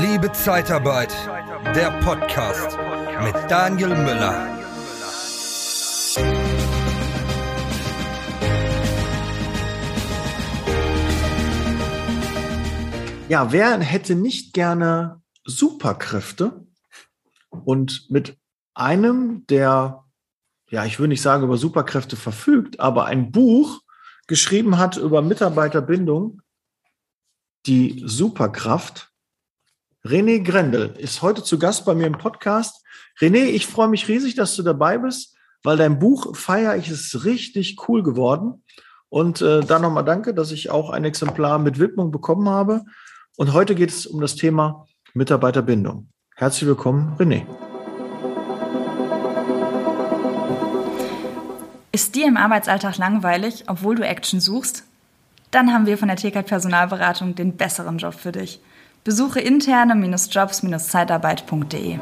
Liebe Zeitarbeit, der Podcast mit Daniel Müller. Ja, wer hätte nicht gerne Superkräfte und mit einem, der, ja, ich würde nicht sagen über Superkräfte verfügt, aber ein Buch geschrieben hat über Mitarbeiterbindung, die Superkraft. René Grendel ist heute zu Gast bei mir im Podcast. René, ich freue mich riesig, dass du dabei bist, weil dein Buch feier ich ist richtig cool geworden. Und äh, dann nochmal danke, dass ich auch ein Exemplar mit Widmung bekommen habe. Und heute geht es um das Thema Mitarbeiterbindung. Herzlich willkommen, René. Ist dir im Arbeitsalltag langweilig, obwohl du Action suchst? Dann haben wir von der TK Personalberatung den besseren Job für dich. Besuche interne-jobs-zeitarbeit.de.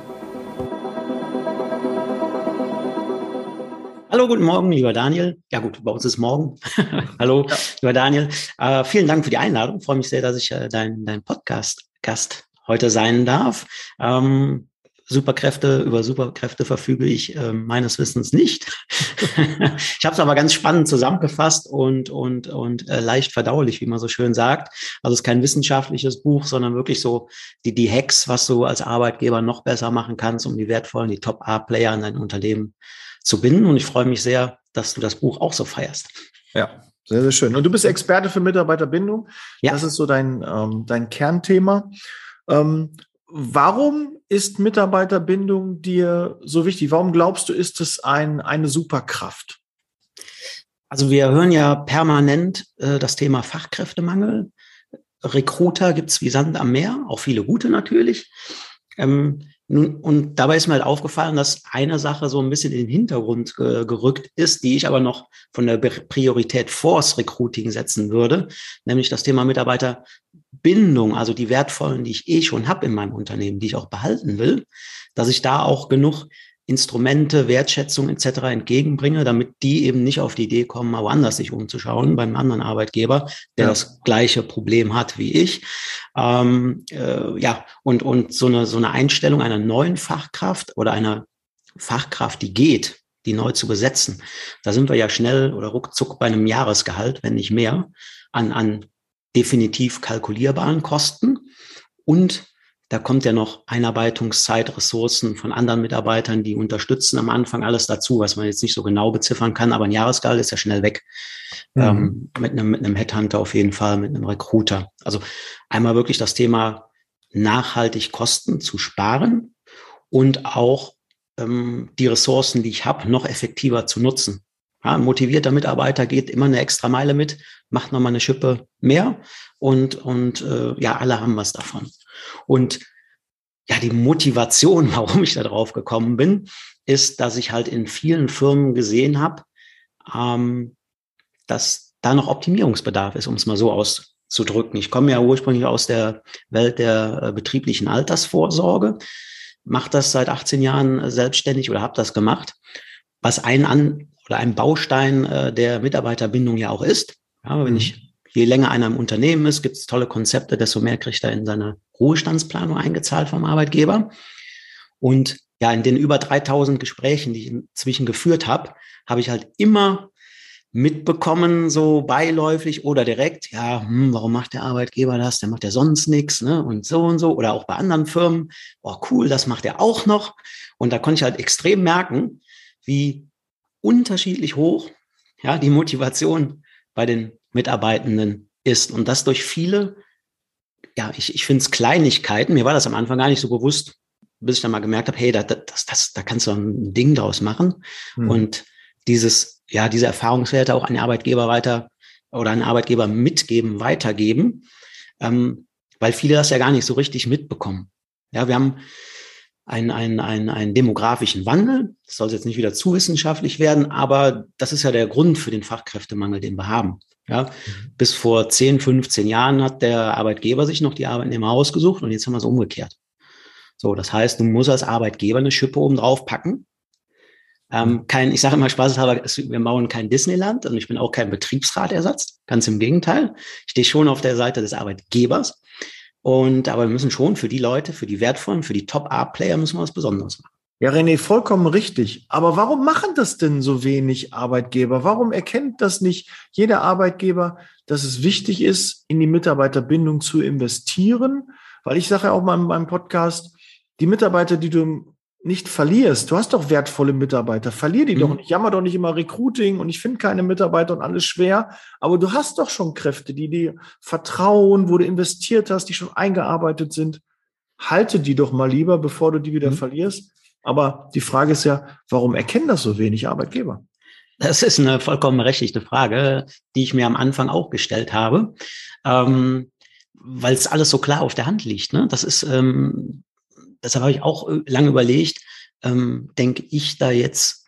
Hallo, guten Morgen, lieber Daniel. Ja gut, bei uns ist morgen. Hallo, ja. lieber Daniel. Äh, vielen Dank für die Einladung. Ich freue mich sehr, dass ich äh, dein, dein Podcast-Gast heute sein darf. Ähm, Superkräfte, über Superkräfte verfüge ich äh, meines Wissens nicht. ich habe es aber ganz spannend zusammengefasst und, und, und äh, leicht verdaulich, wie man so schön sagt. Also es ist kein wissenschaftliches Buch, sondern wirklich so die, die Hacks, was du als Arbeitgeber noch besser machen kannst, um die wertvollen, die Top-A-Player in dein Unternehmen zu binden. Und ich freue mich sehr, dass du das Buch auch so feierst. Ja, sehr, sehr schön. Und du bist Experte für Mitarbeiterbindung. Ja. Das ist so dein, ähm, dein Kernthema. Ähm, warum ist Mitarbeiterbindung dir so wichtig? Warum glaubst du, ist es ein, eine Superkraft? Also wir hören ja permanent äh, das Thema Fachkräftemangel. Recruiter gibt's wie Sand am Meer, auch viele gute natürlich. Ähm, nun, und dabei ist mir halt aufgefallen, dass eine Sache so ein bisschen in den Hintergrund ge gerückt ist, die ich aber noch von der Priorität Force Recruiting setzen würde, nämlich das Thema Mitarbeiterbindung, also die wertvollen, die ich eh schon habe in meinem Unternehmen, die ich auch behalten will, dass ich da auch genug Instrumente, Wertschätzung etc. entgegenbringe, damit die eben nicht auf die Idee kommen, mal woanders sich umzuschauen beim anderen Arbeitgeber, der ja. das gleiche Problem hat wie ich. Ähm, äh, ja, und, und so eine, so eine Einstellung einer neuen Fachkraft oder einer Fachkraft, die geht, die neu zu besetzen, da sind wir ja schnell oder ruckzuck bei einem Jahresgehalt, wenn nicht mehr, an, an definitiv kalkulierbaren Kosten und da kommt ja noch Einarbeitungszeit, Ressourcen von anderen Mitarbeitern, die unterstützen am Anfang alles dazu, was man jetzt nicht so genau beziffern kann, aber ein Jahresgehalt ist ja schnell weg. Mhm. Ähm, mit, einem, mit einem Headhunter auf jeden Fall, mit einem Recruiter. Also einmal wirklich das Thema nachhaltig Kosten zu sparen und auch ähm, die Ressourcen, die ich habe, noch effektiver zu nutzen. Ja, ein motivierter Mitarbeiter geht immer eine extra Meile mit, macht nochmal eine Schippe mehr und, und äh, ja, alle haben was davon. Und ja, die Motivation, warum ich da drauf gekommen bin, ist, dass ich halt in vielen Firmen gesehen habe, ähm, dass da noch Optimierungsbedarf ist, um es mal so auszudrücken. Ich komme ja ursprünglich aus der Welt der äh, betrieblichen Altersvorsorge, mache das seit 18 Jahren selbstständig oder habe das gemacht, was ein An oder ein Baustein äh, der Mitarbeiterbindung ja auch ist. Ja, wenn mhm. ich je länger einer im Unternehmen ist, gibt es tolle Konzepte, desto mehr kriegt er in seine Ruhestandsplanung eingezahlt vom Arbeitgeber. Und ja, in den über 3000 Gesprächen, die ich inzwischen geführt habe, habe ich halt immer mitbekommen, so beiläufig oder direkt, ja, hm, warum macht der Arbeitgeber das? Der macht ja sonst nichts, ne? Und so und so. Oder auch bei anderen Firmen, oh cool, das macht er auch noch. Und da konnte ich halt extrem merken, wie unterschiedlich hoch ja, die Motivation bei den Mitarbeitenden ist. Und das durch viele, ja, ich, ich finde es Kleinigkeiten. Mir war das am Anfang gar nicht so bewusst, bis ich dann mal gemerkt habe, hey, da, das, das, da kannst du ein Ding draus machen. Mhm. Und dieses, ja, diese Erfahrungswerte auch an den Arbeitgeber weiter oder an den Arbeitgeber mitgeben, weitergeben, ähm, weil viele das ja gar nicht so richtig mitbekommen. Ja, wir haben einen, einen, einen, einen demografischen Wandel. Das soll jetzt nicht wieder zu wissenschaftlich werden, aber das ist ja der Grund für den Fachkräftemangel, den wir haben. Ja, mhm. bis vor 10, 15 Jahren hat der Arbeitgeber sich noch die Arbeitnehmer ausgesucht und jetzt haben wir es umgekehrt. So, das heißt, du musst als Arbeitgeber eine Schippe oben drauf packen. Ähm, mhm. kein, ich sage immer spaßeshalber, wir bauen kein Disneyland und ich bin auch kein Betriebsratersatz. Ganz im Gegenteil. Ich stehe schon auf der Seite des Arbeitgebers. Und aber wir müssen schon für die Leute, für die wertvollen, für die Top-A-Player müssen wir was Besonderes machen. Ja, René, vollkommen richtig. Aber warum machen das denn so wenig Arbeitgeber? Warum erkennt das nicht jeder Arbeitgeber, dass es wichtig ist, in die Mitarbeiterbindung zu investieren? Weil ich sage ja auch mal in meinem Podcast, die Mitarbeiter, die du nicht verlierst, du hast doch wertvolle Mitarbeiter, verlier die mhm. doch nicht. Jammer doch nicht immer Recruiting und ich finde keine Mitarbeiter und alles schwer. Aber du hast doch schon Kräfte, die dir vertrauen, wo du investiert hast, die schon eingearbeitet sind. Halte die doch mal lieber, bevor du die wieder mhm. verlierst aber die Frage ist ja, warum erkennen das so wenig Arbeitgeber? Das ist eine vollkommen berechtigte Frage, die ich mir am Anfang auch gestellt habe, ähm, weil es alles so klar auf der Hand liegt. Ne? Das ist, ähm, deshalb habe ich auch äh, lange überlegt, ähm, denke ich da jetzt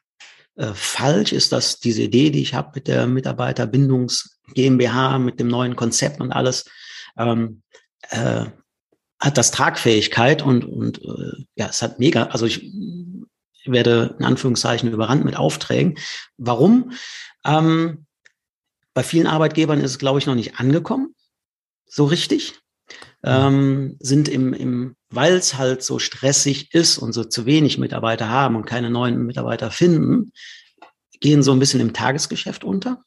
äh, falsch? Ist das diese Idee, die ich habe mit der Mitarbeiterbindungs GmbH, mit dem neuen Konzept und alles? Ähm, äh, hat das Tragfähigkeit und, und äh, ja, es hat mega, also ich werde in Anführungszeichen überrannt mit Aufträgen. Warum? Ähm, bei vielen Arbeitgebern ist es, glaube ich, noch nicht angekommen, so richtig. Ähm, sind im, im weil es halt so stressig ist und so zu wenig Mitarbeiter haben und keine neuen Mitarbeiter finden, gehen so ein bisschen im Tagesgeschäft unter.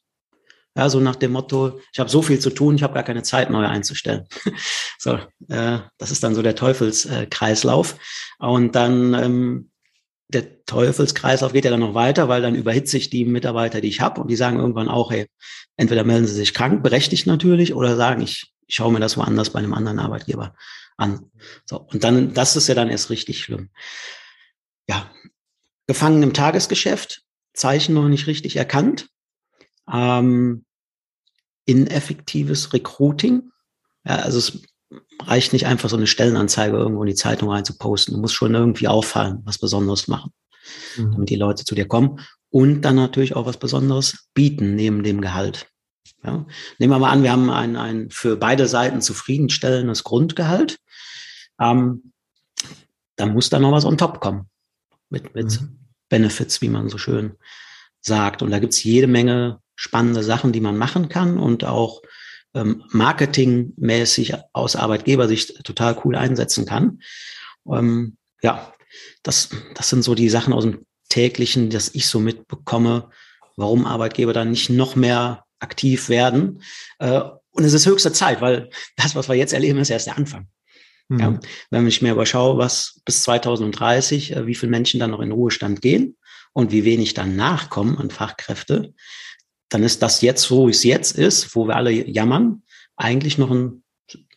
Ja, so nach dem Motto, ich habe so viel zu tun, ich habe gar keine Zeit, neue einzustellen. so, äh, das ist dann so der Teufelskreislauf. Äh, und dann ähm, der Teufelskreislauf geht ja dann noch weiter, weil dann überhitze ich die Mitarbeiter, die ich habe, und die sagen irgendwann auch, hey, entweder melden sie sich krank, berechtigt natürlich, oder sagen, ich, ich schaue mir das woanders bei einem anderen Arbeitgeber an. So, und dann, das ist ja dann erst richtig schlimm. Ja, gefangen im Tagesgeschäft, Zeichen noch nicht richtig erkannt. Ähm, ineffektives Recruiting. Ja, also es reicht nicht einfach so eine Stellenanzeige irgendwo in die Zeitung reinzuposten. Du musst schon irgendwie auffallen, was Besonderes machen, mhm. damit die Leute zu dir kommen und dann natürlich auch was Besonderes bieten neben dem Gehalt. Ja. Nehmen wir mal an, wir haben ein, ein für beide Seiten zufriedenstellendes Grundgehalt. Ähm, dann muss da noch was on top kommen mit, mit mhm. Benefits, wie man so schön sagt. Und da gibt's jede Menge spannende Sachen, die man machen kann und auch ähm, marketingmäßig aus Arbeitgebersicht total cool einsetzen kann. Ähm, ja, das, das sind so die Sachen aus dem täglichen, dass ich so mitbekomme, warum Arbeitgeber dann nicht noch mehr aktiv werden. Äh, und es ist höchste Zeit, weil das, was wir jetzt erleben, ist erst der Anfang. Mhm. Ja, wenn ich mir überschaue, was bis 2030, äh, wie viele Menschen dann noch in Ruhestand gehen und wie wenig dann nachkommen an Fachkräfte, dann ist das jetzt, wo es jetzt ist, wo wir alle jammern, eigentlich noch ein,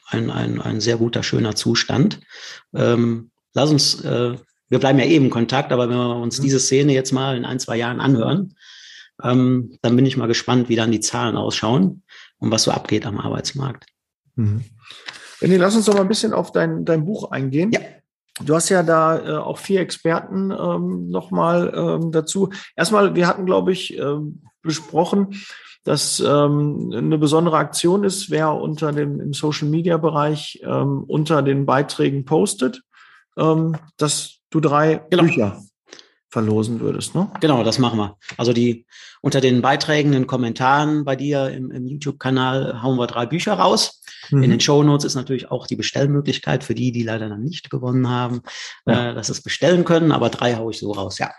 ein, ein, ein sehr guter, schöner Zustand. Ähm, lass uns, äh, wir bleiben ja eben in Kontakt, aber wenn wir uns mhm. diese Szene jetzt mal in ein, zwei Jahren anhören, ähm, dann bin ich mal gespannt, wie dann die Zahlen ausschauen und was so abgeht am Arbeitsmarkt. Mhm. René, lass uns doch mal ein bisschen auf dein, dein Buch eingehen. Ja. Du hast ja da äh, auch vier Experten ähm, nochmal ähm, dazu. Erstmal, wir hatten, glaube ich, ähm, besprochen, dass ähm, eine besondere Aktion ist, wer unter dem im Social Media Bereich ähm, unter den Beiträgen postet, ähm, dass du drei genau. Bücher verlosen würdest, ne? Genau, das machen wir. Also die unter den Beiträgen, den Kommentaren bei dir im, im YouTube-Kanal hauen wir drei Bücher raus. Mhm. In den Show Notes ist natürlich auch die Bestellmöglichkeit für die, die leider noch nicht gewonnen haben, ja. äh, dass es bestellen können, aber drei haue ich so raus, ja.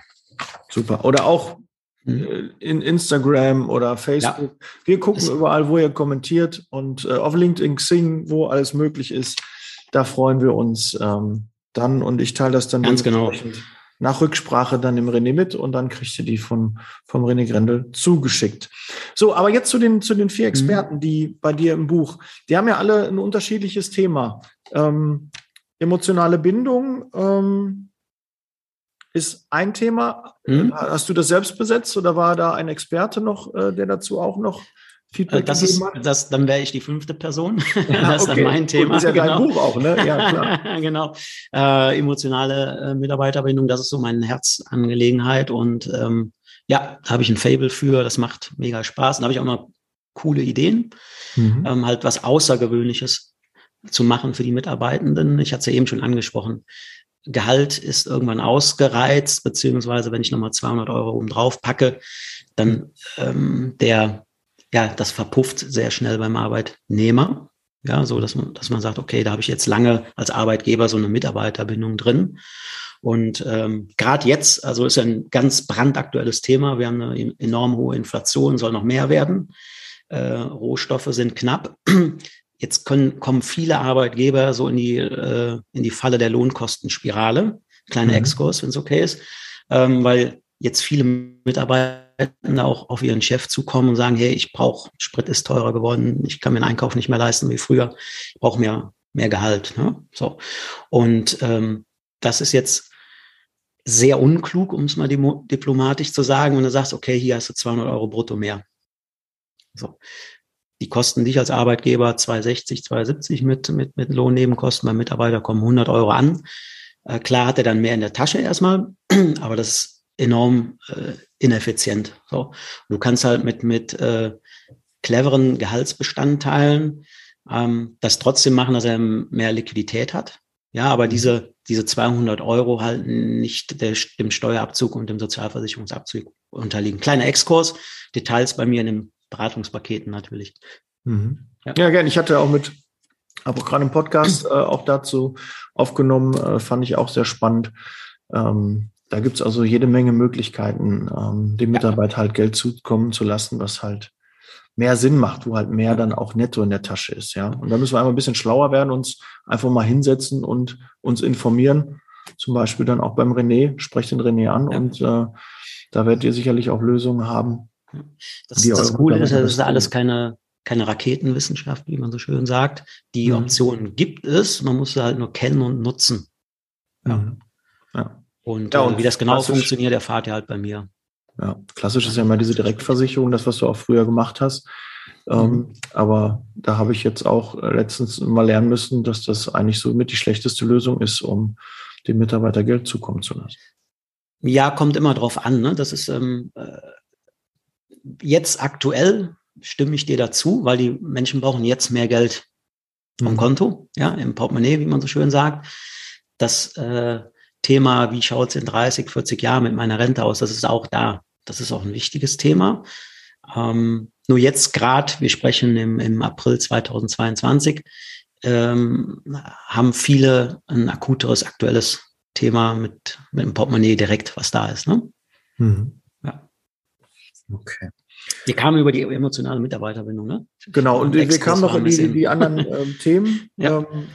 Super. Oder auch Mhm. Äh, in Instagram oder Facebook. Ja. Wir gucken überall, wo ihr kommentiert und äh, auf LinkedIn, Xing, wo alles möglich ist. Da freuen wir uns ähm, dann und ich teile das dann ganz genau nach Rücksprache dann im René mit und dann kriegst du die von, vom René Grendel zugeschickt. So, aber jetzt zu den, zu den vier mhm. Experten, die bei dir im Buch, die haben ja alle ein unterschiedliches Thema. Ähm, emotionale Bindung, ähm, ist ein Thema. Mhm. Hast du das selbst besetzt oder war da ein Experte noch, äh, der dazu auch noch Feedback das ist, hat? Das, dann wäre ich die fünfte Person. Ja, das ist dann mein Thema. Gut, ist ja genau. dein Buch auch, ne? Ja, klar. genau. Äh, emotionale äh, Mitarbeiterbindung, das ist so meine Herzangelegenheit und ähm, ja, da habe ich ein Fable für, das macht mega Spaß. Da habe ich auch noch coole Ideen, mhm. ähm, halt was Außergewöhnliches zu machen für die Mitarbeitenden. Ich hatte es ja eben schon angesprochen. Gehalt ist irgendwann ausgereizt, beziehungsweise wenn ich nochmal 200 Euro oben drauf packe, dann ähm, der, ja, das verpufft sehr schnell beim Arbeitnehmer. Ja, so dass man, dass man sagt, okay, da habe ich jetzt lange als Arbeitgeber so eine Mitarbeiterbindung drin. Und ähm, gerade jetzt, also ist ein ganz brandaktuelles Thema. Wir haben eine enorm hohe Inflation, soll noch mehr werden. Äh, Rohstoffe sind knapp. Jetzt können, kommen viele Arbeitgeber so in die, äh, in die Falle der Lohnkostenspirale. Kleiner mhm. Exkurs, wenn es okay ist. Ähm, weil jetzt viele Mitarbeiter auch auf ihren Chef zukommen und sagen, hey, ich brauche, Sprit ist teurer geworden, ich kann mir den Einkauf nicht mehr leisten wie früher, ich brauche mehr, mehr Gehalt. Ne? So. Und ähm, das ist jetzt sehr unklug, um es mal diplomatisch zu sagen, wenn du sagst, okay, hier hast du 200 Euro brutto mehr. So. Die kosten dich als Arbeitgeber 260, 270 mit, mit, mit Lohnnebenkosten. Beim Mitarbeiter kommen 100 Euro an. Äh, klar hat er dann mehr in der Tasche erstmal, aber das ist enorm äh, ineffizient. So. Du kannst halt mit, mit äh, cleveren Gehaltsbestandteilen ähm, das trotzdem machen, dass er mehr Liquidität hat. Ja, aber mhm. diese, diese 200 Euro halt nicht der, dem Steuerabzug und dem Sozialversicherungsabzug unterliegen. Kleiner Exkurs, Details bei mir in den Beratungspaketen natürlich. Mhm. Ja. ja, gerne. Ich hatte auch mit, aber auch gerade im Podcast äh, auch dazu aufgenommen, äh, fand ich auch sehr spannend. Ähm, da gibt's also jede Menge Möglichkeiten, ähm, dem Mitarbeiter halt Geld zukommen zu lassen, was halt mehr Sinn macht, wo halt mehr dann auch netto in der Tasche ist, ja. Und da müssen wir einfach ein bisschen schlauer werden, uns einfach mal hinsetzen und uns informieren. Zum Beispiel dann auch beim René, sprecht den René an ja. und äh, da werdet ihr sicherlich auch Lösungen haben. Das, das Coole ist, das ist alles keine, keine Raketenwissenschaft, wie man so schön sagt. Die mhm. Optionen gibt es, man muss sie halt nur kennen und nutzen. Ja. Mhm. ja. Und, ja, und äh, wie das genau funktioniert, erfahrt ihr halt bei mir. Ja, klassisch ist ja immer diese Direktversicherung, das, was du auch früher gemacht hast. Ähm, mhm. Ähm, aber da habe ich jetzt auch letztens mal lernen müssen, dass das eigentlich so mit die schlechteste Lösung ist, um dem Mitarbeiter Geld zukommen zu lassen. Ja, kommt immer drauf an. Ne? Das ist ähm, äh, jetzt aktuell stimme ich dir dazu, weil die Menschen brauchen jetzt mehr Geld vom mhm. Konto, ja, im Portemonnaie, wie man so schön sagt. Das äh, Thema, wie schaut es in 30, 40 Jahren mit meiner Rente aus, das ist auch da. Das ist auch ein wichtiges Thema. Ähm, nur jetzt gerade, wir sprechen im, im April 2022, ähm, haben viele ein akuteres, aktuelles Thema mit, mit dem Portemonnaie direkt, was da ist. Ne? Mhm. Ja. Okay. Wir kamen über die emotionale Mitarbeiterbindung, ne? Genau, und wir kamen noch in die, die anderen ähm, Themen. Ja. Ähm,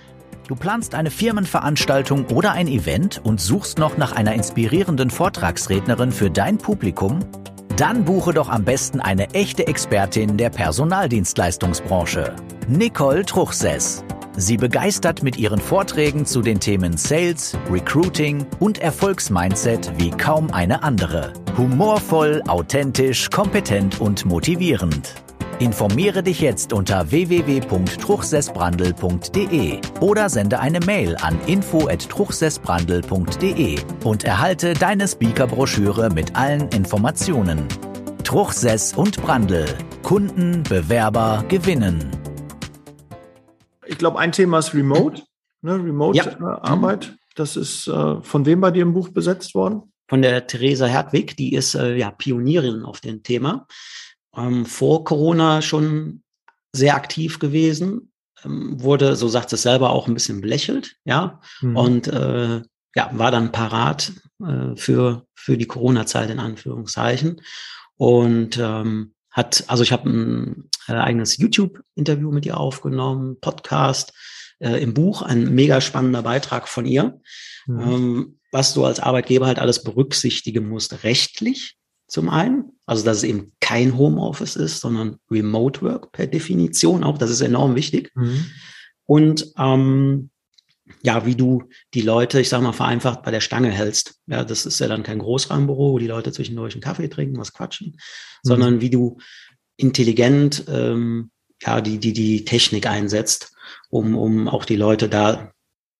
Du planst eine Firmenveranstaltung oder ein Event und suchst noch nach einer inspirierenden Vortragsrednerin für dein Publikum? Dann buche doch am besten eine echte Expertin der Personaldienstleistungsbranche, Nicole Truchsess. Sie begeistert mit ihren Vorträgen zu den Themen Sales, Recruiting und Erfolgsmindset wie kaum eine andere. Humorvoll, authentisch, kompetent und motivierend. Informiere dich jetzt unter www.truchsessbrandel.de oder sende eine Mail an info@truchsessbrandel.de und erhalte deine Speakerbroschüre mit allen Informationen. Truchsess und Brandel. Kunden, Bewerber gewinnen. Ich glaube, ein Thema ist Remote, ne? Remote-Arbeit. Ja. Äh, das ist äh, von wem bei dir im Buch besetzt worden? Von der Theresa Hertwig, die ist äh, ja Pionierin auf dem Thema ähm, vor Corona schon sehr aktiv gewesen, ähm, wurde, so sagt es selber, auch ein bisschen belächelt, ja, mhm. und äh, ja, war dann parat äh, für, für die Corona-Zeit in Anführungszeichen. Und ähm, hat, also ich habe ein äh, eigenes YouTube-Interview mit ihr aufgenommen, Podcast, äh, im Buch, ein mega spannender Beitrag von ihr, mhm. ähm, was du als Arbeitgeber halt alles berücksichtigen musst, rechtlich, zum einen, also dass es eben kein Homeoffice ist, sondern Remote Work per Definition auch, das ist enorm wichtig. Mhm. Und ähm, ja, wie du die Leute, ich sag mal, vereinfacht bei der Stange hältst. Ja, das ist ja dann kein Großraumbüro, wo die Leute zwischendurch einen Kaffee trinken, was quatschen, mhm. sondern wie du intelligent ähm, ja, die, die, die Technik einsetzt, um, um auch die Leute da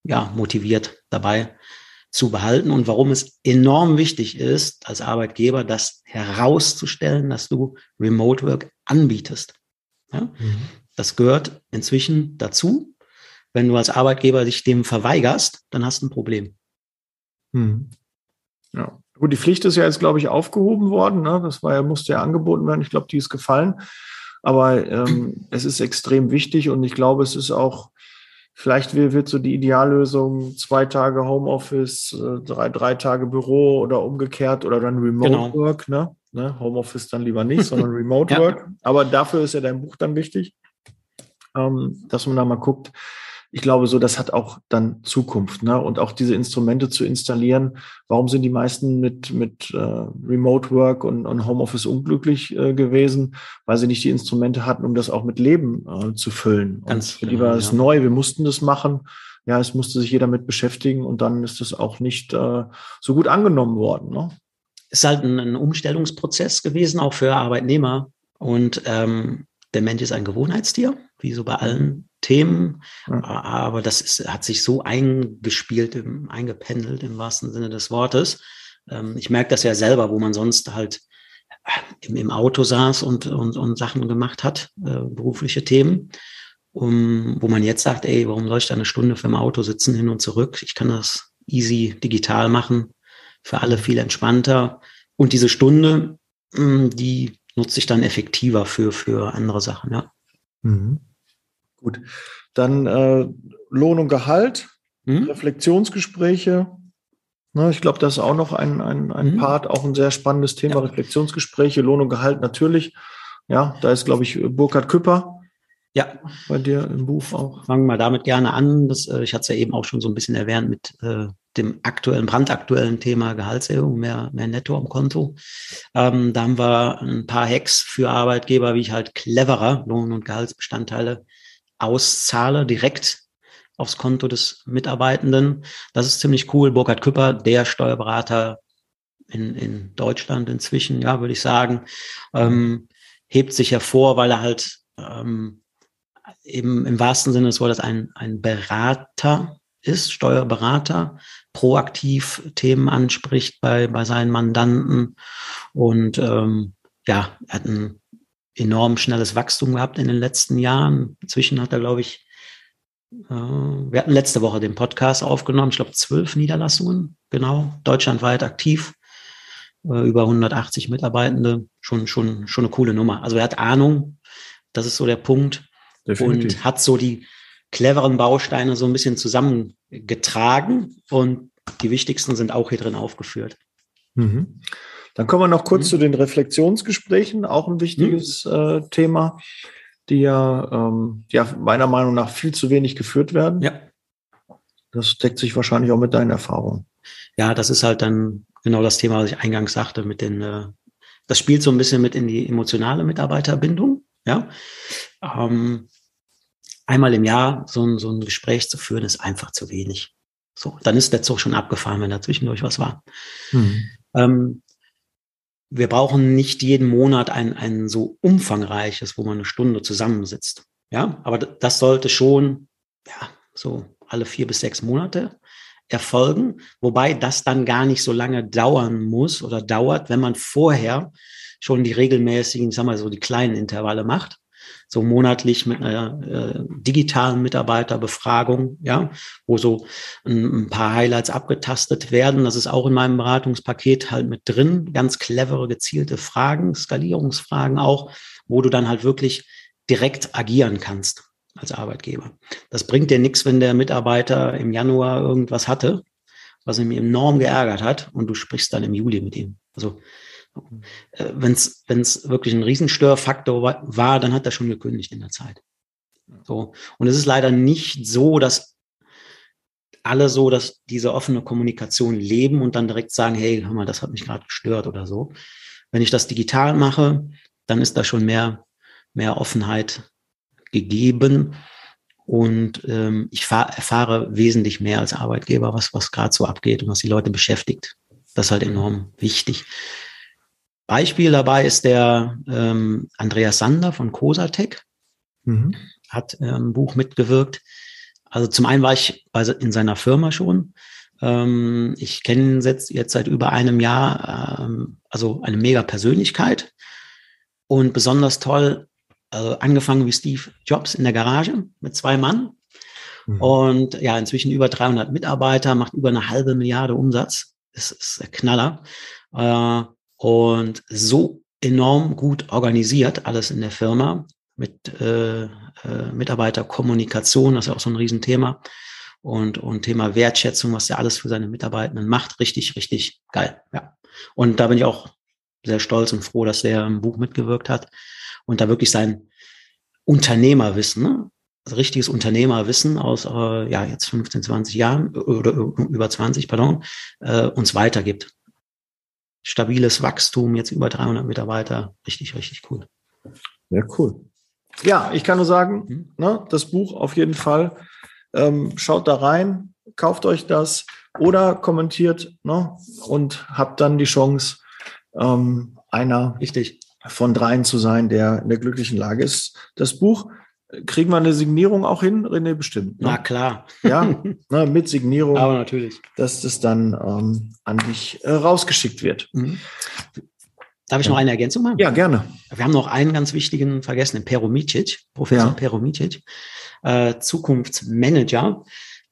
ja, motiviert dabei zu behalten und warum es enorm wichtig ist, als Arbeitgeber das herauszustellen, dass du Remote Work anbietest. Ja? Mhm. Das gehört inzwischen dazu. Wenn du als Arbeitgeber dich dem verweigerst, dann hast du ein Problem. Mhm. Ja. Gut, die Pflicht ist ja jetzt, glaube ich, aufgehoben worden. Ne? Das war ja, musste ja angeboten werden. Ich glaube, die ist gefallen. Aber ähm, es ist extrem wichtig und ich glaube, es ist auch, vielleicht wird so die Ideallösung zwei Tage Homeoffice, äh, drei, drei Tage Büro oder umgekehrt oder dann Remote genau. Work, ne? ne? Homeoffice dann lieber nicht, sondern Remote ja. Work. Aber dafür ist ja dein Buch dann wichtig, ähm, dass man da mal guckt, ich glaube, so, das hat auch dann Zukunft. Ne? Und auch diese Instrumente zu installieren. Warum sind die meisten mit, mit äh, Remote Work und, und Homeoffice unglücklich äh, gewesen? Weil sie nicht die Instrumente hatten, um das auch mit Leben äh, zu füllen. Ganz und für die war es ja. neu, wir mussten das machen. Ja, es musste sich jeder mit beschäftigen und dann ist es auch nicht äh, so gut angenommen worden. Ne? Ist halt ein, ein Umstellungsprozess gewesen, auch für Arbeitnehmer. Und ähm, der Mensch ist ein Gewohnheitstier, wie so bei allen Themen. Ja. Aber das ist, hat sich so eingespielt, im, eingependelt im wahrsten Sinne des Wortes. Ähm, ich merke das ja selber, wo man sonst halt im, im Auto saß und, und, und Sachen gemacht hat, äh, berufliche Themen. Um, wo man jetzt sagt, ey, warum soll ich da eine Stunde für im Auto sitzen, hin und zurück? Ich kann das easy digital machen, für alle viel entspannter. Und diese Stunde, hm, die nutze ich dann effektiver für, für andere Sachen, ja. Mhm. Gut. Dann äh, Lohn und Gehalt, mhm. Reflexionsgespräche. Ne, ich glaube, das ist auch noch ein, ein, ein mhm. Part, auch ein sehr spannendes Thema. Ja. Reflexionsgespräche, Lohn und Gehalt natürlich. Ja, da ist, glaube ich, Burkhard Küpper. Ja. Bei dir im Buch auch. Fangen wir damit gerne an. Das, äh, ich hatte es ja eben auch schon so ein bisschen erwähnt mit äh, dem aktuellen, brandaktuellen Thema Gehaltserhöhung, mehr, mehr Netto am Konto. Ähm, da haben wir ein paar Hacks für Arbeitgeber, wie ich halt cleverer Lohn- und Gehaltsbestandteile auszahle, direkt aufs Konto des Mitarbeitenden. Das ist ziemlich cool. Burkhard Küpper, der Steuerberater in, in Deutschland inzwischen, ja, würde ich sagen, ähm, hebt sich hervor, weil er halt ähm, eben im wahrsten Sinne des Wortes ein, ein Berater ist, Steuerberater, proaktiv Themen anspricht bei, bei seinen Mandanten und ähm, ja, er hat ein enorm schnelles Wachstum gehabt in den letzten Jahren. Inzwischen hat er, glaube ich, äh, wir hatten letzte Woche den Podcast aufgenommen, ich glaube zwölf Niederlassungen, genau, deutschlandweit aktiv, äh, über 180 Mitarbeitende, schon, schon, schon eine coole Nummer. Also er hat Ahnung, das ist so der Punkt Definitiv. und hat so die cleveren Bausteine so ein bisschen zusammengetragen und die wichtigsten sind auch hier drin aufgeführt. Mhm. Dann kommen wir noch kurz mhm. zu den Reflexionsgesprächen, auch ein wichtiges mhm. äh, Thema, die ja, ähm, ja meiner Meinung nach viel zu wenig geführt werden. Ja. Das deckt sich wahrscheinlich auch mit deinen Erfahrungen. Ja, das ist halt dann genau das Thema, was ich eingangs sagte, mit den, äh, das spielt so ein bisschen mit in die emotionale Mitarbeiterbindung. Ja. Ähm, einmal im Jahr so ein, so ein Gespräch zu führen, ist einfach zu wenig. So, dann ist der Zug schon abgefahren, wenn da zwischendurch was war. Mhm. Ähm, wir brauchen nicht jeden Monat ein, ein so umfangreiches, wo man eine Stunde zusammensitzt. Ja, aber das sollte schon, ja, so alle vier bis sechs Monate erfolgen, wobei das dann gar nicht so lange dauern muss oder dauert, wenn man vorher schon die regelmäßigen, ich sag mal so die kleinen Intervalle macht so monatlich mit einer äh, digitalen Mitarbeiterbefragung, ja, wo so ein, ein, paar Highlights abgetastet werden. Das ist auch in meinem Beratungspaket halt mit drin. Ganz clevere, gezielte Fragen, Skalierungsfragen auch, wo du dann halt wirklich direkt agieren kannst als Arbeitgeber. Das bringt dir nichts, wenn der Mitarbeiter im Januar irgendwas hatte, was ihn enorm geärgert hat und du sprichst dann im Juli mit ihm. Also äh, wenn es wirklich ein Riesenstörfaktor war, war, dann hat er schon gekündigt in der Zeit. So. Und es ist leider nicht so, dass alle so, dass diese offene Kommunikation leben und dann direkt sagen, hey, hör mal, das hat mich gerade gestört oder so. Wenn ich das digital mache, dann ist da schon mehr, mehr Offenheit gegeben. Und ähm, ich erfahre wesentlich mehr als Arbeitgeber, was, was gerade so abgeht und was die Leute beschäftigt. Das ist halt enorm wichtig. Beispiel dabei ist der ähm, Andreas Sander von Cosatec, mhm. hat ähm, ein Buch mitgewirkt. Also zum einen war ich in seiner Firma schon. Ähm, ich kenne ihn jetzt, jetzt seit über einem Jahr, ähm, also eine mega Persönlichkeit. Und besonders toll, also angefangen wie Steve Jobs in der Garage mit zwei Mann. Mhm. Und ja, inzwischen über 300 Mitarbeiter, macht über eine halbe Milliarde Umsatz. Das ist der Knaller. Äh, und so enorm gut organisiert, alles in der Firma mit äh, äh, Mitarbeiterkommunikation, das ist ja auch so ein Riesenthema. Und, und Thema Wertschätzung, was er alles für seine Mitarbeitenden macht, richtig, richtig geil. Ja. Und da bin ich auch sehr stolz und froh, dass der im Buch mitgewirkt hat und da wirklich sein Unternehmerwissen, ne? also richtiges Unternehmerwissen aus äh, ja jetzt 15, 20 Jahren oder über 20, pardon, äh, uns weitergibt. Stabiles Wachstum, jetzt über 300 Mitarbeiter, richtig, richtig cool. Ja, cool. Ja, ich kann nur sagen, mhm. ne, das Buch auf jeden Fall. Ähm, schaut da rein, kauft euch das oder kommentiert ne, und habt dann die Chance, ähm, einer Richtig. von dreien zu sein, der in der glücklichen Lage ist. Das Buch Kriegen wir eine Signierung auch hin, René, bestimmt? Ne? Na klar. Ja, ne, mit Signierung. Aber natürlich. Dass das dann ähm, an dich äh, rausgeschickt wird. Mhm. Darf ich noch eine Ergänzung machen? Ja, gerne. Wir haben noch einen ganz wichtigen vergessen, den Peromicic, Professor ja. Peromicic, äh, Zukunftsmanager.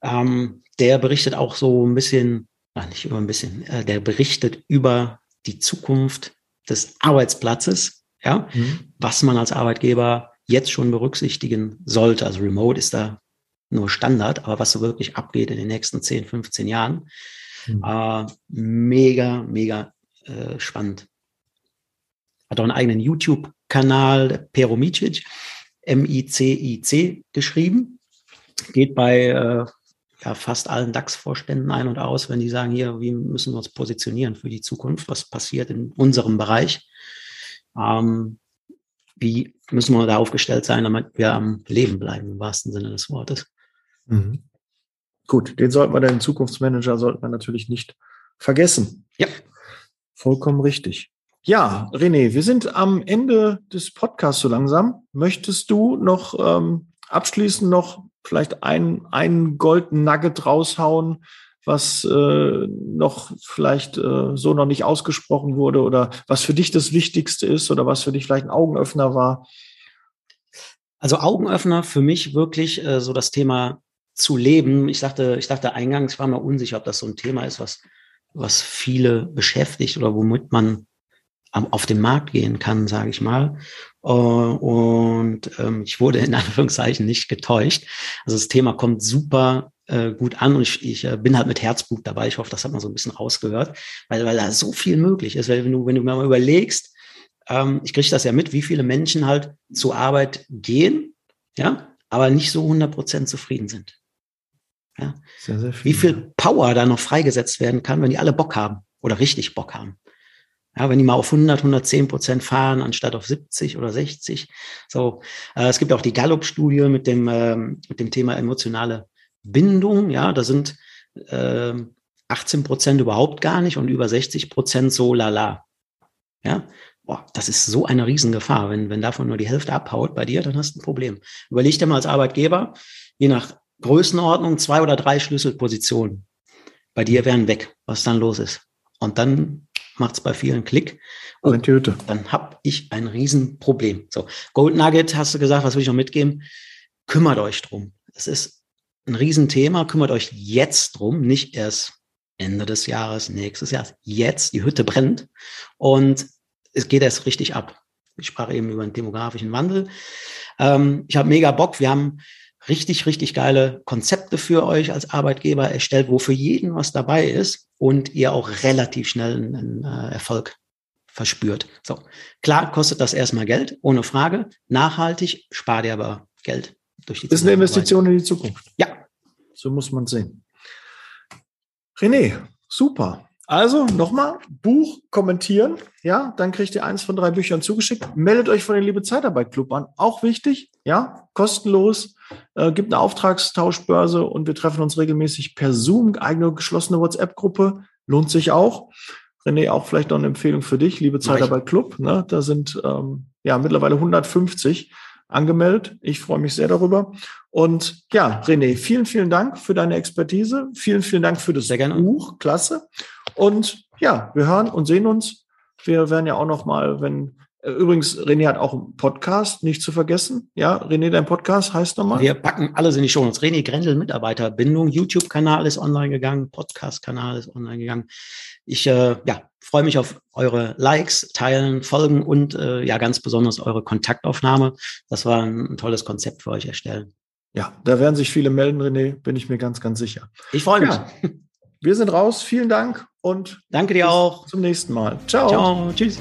Ähm, der berichtet auch so ein bisschen, ach nicht über ein bisschen, äh, der berichtet über die Zukunft des Arbeitsplatzes, ja, mhm. was man als Arbeitgeber jetzt schon berücksichtigen sollte. Also Remote ist da nur Standard, aber was so wirklich abgeht in den nächsten 10, 15 Jahren, mhm. äh, mega, mega äh, spannend. Hat auch einen eigenen YouTube-Kanal, Peromicic, M-I-C-I-C geschrieben. Geht bei äh, ja, fast allen DAX-Vorständen ein und aus, wenn die sagen, hier, wie müssen wir uns positionieren für die Zukunft, was passiert in unserem Bereich. Ähm, wie müssen wir da aufgestellt sein, damit wir am Leben bleiben, im wahrsten Sinne des Wortes. Mhm. Gut, den sollten wir, den Zukunftsmanager sollten wir natürlich nicht vergessen. Ja. Vollkommen richtig. Ja, René, wir sind am Ende des Podcasts so langsam. Möchtest du noch ähm, abschließend noch vielleicht einen, einen Gold Nugget raushauen, was äh, noch vielleicht äh, so noch nicht ausgesprochen wurde oder was für dich das Wichtigste ist oder was für dich vielleicht ein Augenöffner war? Also Augenöffner für mich wirklich äh, so das Thema zu leben. Ich dachte, ich dachte eingangs, ich war mir unsicher, ob das so ein Thema ist, was, was viele beschäftigt oder womit man auf den Markt gehen kann, sage ich mal. Äh, und ähm, ich wurde in Anführungszeichen nicht getäuscht. Also das Thema kommt super äh, gut an und ich, ich äh, bin halt mit Herzblut dabei. Ich hoffe, das hat man so ein bisschen rausgehört, weil, weil da so viel möglich ist. Weil wenn du, wenn du mal überlegst, ähm, ich kriege das ja mit, wie viele Menschen halt zur Arbeit gehen, ja, aber nicht so 100% zufrieden sind. Ja. Sehr, sehr viel, wie viel Power da noch freigesetzt werden kann, wenn die alle Bock haben oder richtig Bock haben. Ja, wenn die mal auf 100, 110 Prozent fahren, anstatt auf 70 oder 60. So, äh, es gibt auch die Gallup-Studie mit dem, ähm, mit dem Thema emotionale Bindung. Ja, da sind äh, 18 Prozent überhaupt gar nicht und über 60 Prozent so lala. Ja, boah, das ist so eine Riesengefahr. Wenn, wenn davon nur die Hälfte abhaut bei dir, dann hast du ein Problem. Überleg dir mal als Arbeitgeber, je nach Größenordnung zwei oder drei Schlüsselpositionen bei dir wären weg, was dann los ist. Und dann macht es bei vielen Klick. Und dann habe ich ein Riesenproblem. So, Gold Nugget hast du gesagt, was will ich noch mitgeben? Kümmert euch drum. Es ist ein Riesenthema. Kümmert euch jetzt drum, nicht erst Ende des Jahres, nächstes Jahr. Jetzt, die Hütte brennt und es geht erst richtig ab. Ich sprach eben über den demografischen Wandel. Ähm, ich habe mega Bock. Wir haben richtig, richtig geile Konzepte für euch als Arbeitgeber erstellt, wo für jeden was dabei ist und ihr auch relativ schnell einen, äh, Erfolg verspürt. So, klar kostet das erstmal Geld, ohne Frage. Nachhaltig spart ihr aber Geld durch die Ist eine Investition in die Zukunft. Ja. So muss man sehen. René, super. Also nochmal, Buch kommentieren, ja, dann kriegt ihr eins von drei Büchern zugeschickt. Meldet euch von den Liebe Zeitarbeit Club an, auch wichtig, ja, kostenlos, äh, gibt eine Auftragstauschbörse und wir treffen uns regelmäßig per Zoom, eigene geschlossene WhatsApp-Gruppe, lohnt sich auch. René, auch vielleicht noch eine Empfehlung für dich, Liebe Zeitarbeit Club, ne, da sind ähm, ja mittlerweile 150 angemeldet. Ich freue mich sehr darüber. Und ja, René, vielen, vielen Dank für deine Expertise. Vielen, vielen Dank für das Buch. Klasse. Und ja, wir hören und sehen uns. Wir werden ja auch noch mal, wenn Übrigens, René hat auch einen Podcast, nicht zu vergessen. Ja, René, dein Podcast heißt nochmal? Wir packen alles in die Show Notes. René Grendel, Mitarbeiterbindung. YouTube-Kanal ist online gegangen, Podcast-Kanal ist online gegangen. Ich äh, ja, freue mich auf eure Likes, Teilen, Folgen und äh, ja, ganz besonders eure Kontaktaufnahme. Das war ein, ein tolles Konzept für euch erstellen. Ja, da werden sich viele melden, René, bin ich mir ganz, ganz sicher. Ich freue mich. Ja, wir sind raus. Vielen Dank und Danke dir auch. zum nächsten Mal. Ciao. Ciao. Tschüss.